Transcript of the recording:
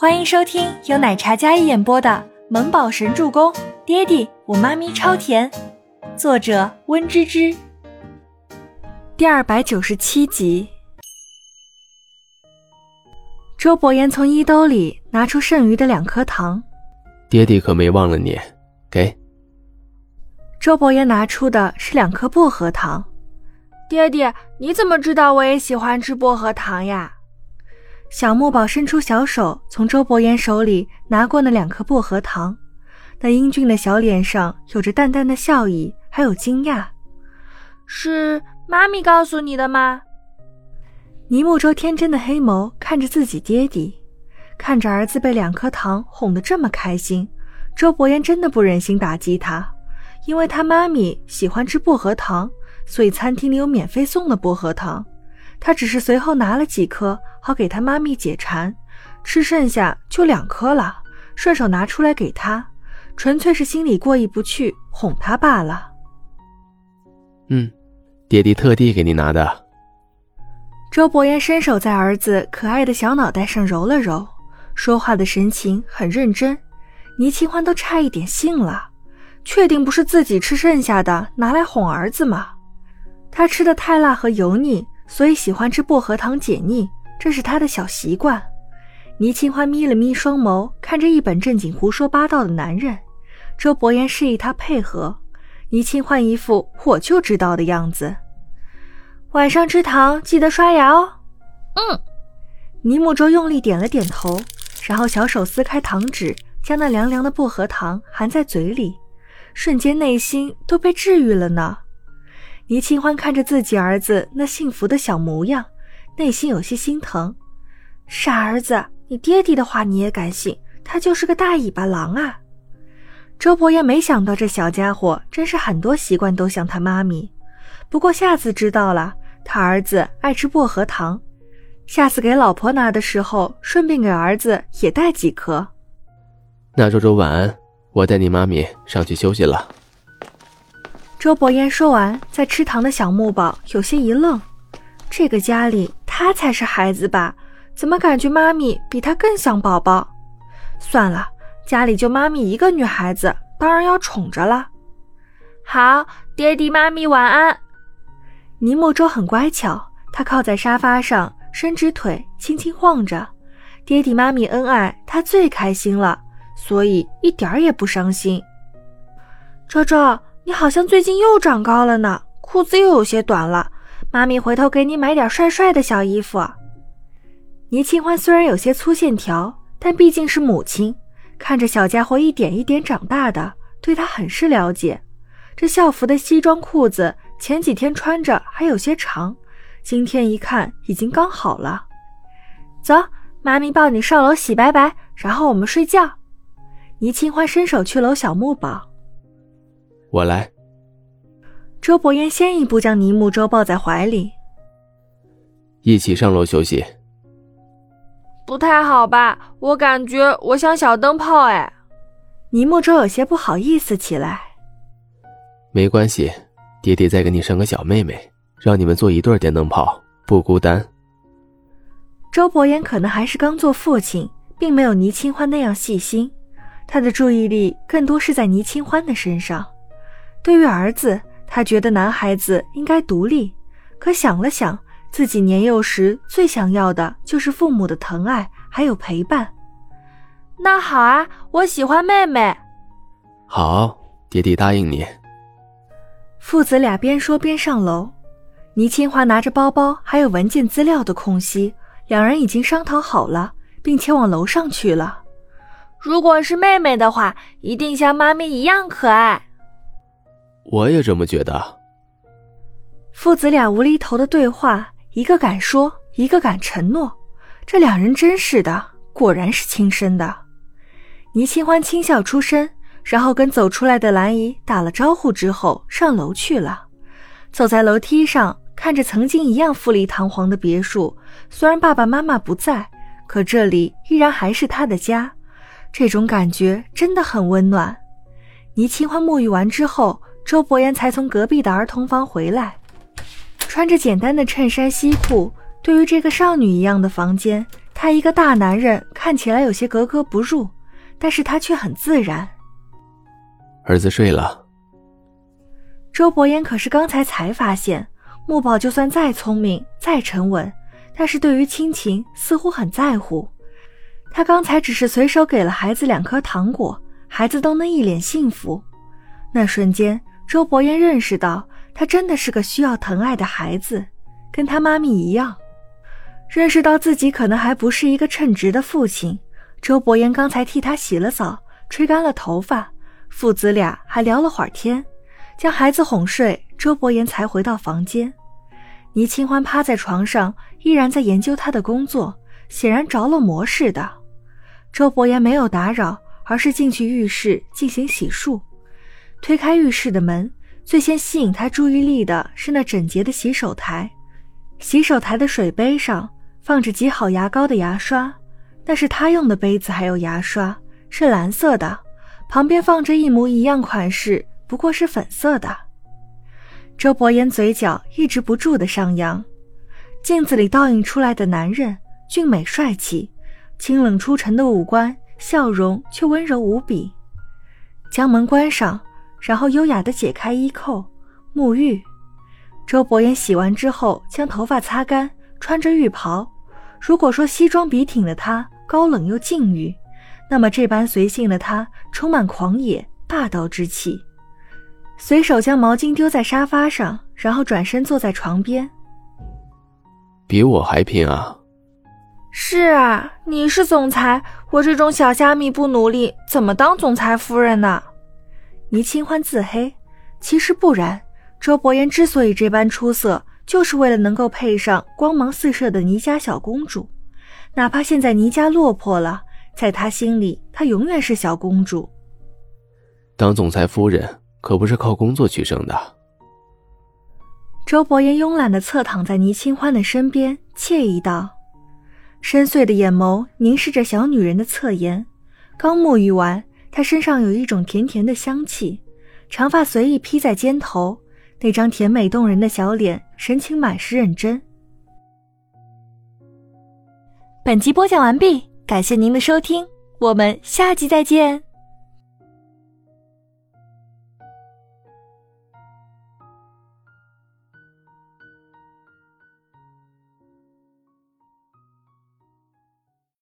欢迎收听由奶茶嘉一演播的《萌宝神助攻》，爹地我妈咪超甜，作者温芝芝。第二百九十七集。周伯言从衣兜里拿出剩余的两颗糖，爹地可没忘了你，给。周伯言拿出的是两颗薄荷糖，爹地，你怎么知道我也喜欢吃薄荷糖呀？小木宝伸出小手，从周伯言手里拿过那两颗薄荷糖，那英俊的小脸上有着淡淡的笑意，还有惊讶。是妈咪告诉你的吗？倪木舟天真的黑眸看着自己爹地，看着儿子被两颗糖哄得这么开心，周伯言真的不忍心打击他，因为他妈咪喜欢吃薄荷糖，所以餐厅里有免费送的薄荷糖。他只是随后拿了几颗，好给他妈咪解馋，吃剩下就两颗了，顺手拿出来给他，纯粹是心里过意不去，哄他罢了。嗯，爹地特地给你拿的。周伯言伸手在儿子可爱的小脑袋上揉了揉，说话的神情很认真。倪清欢都差一点信了，确定不是自己吃剩下的拿来哄儿子吗？他吃的太辣和油腻。所以喜欢吃薄荷糖解腻，这是他的小习惯。倪清欢眯了眯双眸，看着一本正经胡说八道的男人。周伯言示意他配合，倪清欢一副我就知道的样子。晚上吃糖记得刷牙哦。嗯。倪木舟用力点了点头，然后小手撕开糖纸，将那凉凉的薄荷糖含在嘴里，瞬间内心都被治愈了呢。倪清欢看着自己儿子那幸福的小模样，内心有些心疼。傻儿子，你爹地的话你也敢信？他就是个大尾巴狼啊！周伯言没想到这小家伙真是很多习惯都像他妈咪。不过下次知道了，他儿子爱吃薄荷糖，下次给老婆拿的时候，顺便给儿子也带几颗。那周周晚安，我带你妈咪上去休息了。周伯言说完，在吃糖的小木宝有些一愣。这个家里他才是孩子吧？怎么感觉妈咪比他更像宝宝？算了，家里就妈咪一个女孩子，当然要宠着了。好，爹地妈咪晚安。倪木舟很乖巧，他靠在沙发上，伸直腿，轻轻晃着。爹地妈咪恩爱，他最开心了，所以一点儿也不伤心。周周。你好像最近又长高了呢，裤子又有些短了。妈咪回头给你买点帅帅的小衣服。倪清欢虽然有些粗线条，但毕竟是母亲，看着小家伙一点一点长大的，对他很是了解。这校服的西装裤子前几天穿着还有些长，今天一看已经刚好了。走，妈咪抱你上楼洗白白，然后我们睡觉。倪清欢伸手去搂小木宝。我来。周伯言先一步将倪木舟抱在怀里，一起上楼休息。不太好吧？我感觉我像小灯泡哎。倪木舟有些不好意思起来。没关系，爹爹再给你生个小妹妹，让你们做一对电灯泡，不孤单。周伯言可能还是刚做父亲，并没有倪清欢那样细心，他的注意力更多是在倪清欢的身上。对于儿子，他觉得男孩子应该独立，可想了想，自己年幼时最想要的就是父母的疼爱还有陪伴。那好啊，我喜欢妹妹。好，爹地答应你。父子俩边说边上楼。倪清华拿着包包还有文件资料的空隙，两人已经商讨好了，并且往楼上去了。如果是妹妹的话，一定像妈咪一样可爱。我也这么觉得。父子俩无厘头的对话，一个敢说，一个敢承诺，这两人真是的，果然是亲生的。倪清欢轻笑出声，然后跟走出来的兰姨打了招呼之后上楼去了。走在楼梯上，看着曾经一样富丽堂皇的别墅，虽然爸爸妈妈不在，可这里依然还是他的家，这种感觉真的很温暖。倪清欢沐浴完之后。周伯言才从隔壁的儿童房回来，穿着简单的衬衫西裤。对于这个少女一样的房间，他一个大男人看起来有些格格不入，但是他却很自然。儿子睡了。周伯言可是刚才才发现，木宝就算再聪明、再沉稳，但是对于亲情似乎很在乎。他刚才只是随手给了孩子两颗糖果，孩子都能一脸幸福。那瞬间，周伯言认识到，他真的是个需要疼爱的孩子，跟他妈咪一样。认识到自己可能还不是一个称职的父亲，周伯言刚才替他洗了澡，吹干了头发，父子俩还聊了会儿天，将孩子哄睡，周伯言才回到房间。倪清欢趴在床上，依然在研究他的工作，显然着了魔似的。周伯言没有打扰，而是进去浴室进行洗漱。推开浴室的门，最先吸引他注意力的是那整洁的洗手台。洗手台的水杯上放着挤好牙膏的牙刷，那是他用的杯子，还有牙刷是蓝色的。旁边放着一模一样款式，不过是粉色的。周伯言嘴角抑制不住的上扬。镜子里倒映出来的男人俊美帅气，清冷出尘的五官，笑容却温柔无比。将门关上。然后优雅地解开衣扣，沐浴。周伯言洗完之后，将头发擦干，穿着浴袍。如果说西装笔挺的他高冷又禁欲，那么这般随性的他充满狂野霸道之气。随手将毛巾丢在沙发上，然后转身坐在床边。比我还拼啊！是啊，你是总裁，我这种小虾米不努力，怎么当总裁夫人呢？倪清欢自黑，其实不然。周伯言之所以这般出色，就是为了能够配上光芒四射的倪家小公主。哪怕现在倪家落魄了，在他心里，她永远是小公主。当总裁夫人可不是靠工作取胜的。周伯言慵懒的侧躺在倪清欢的身边，惬意道：“深邃的眼眸凝视着小女人的侧颜，刚沐浴完。”他身上有一种甜甜的香气，长发随意披在肩头，那张甜美动人的小脸，神情满是认真。本集播讲完毕，感谢您的收听，我们下集再见。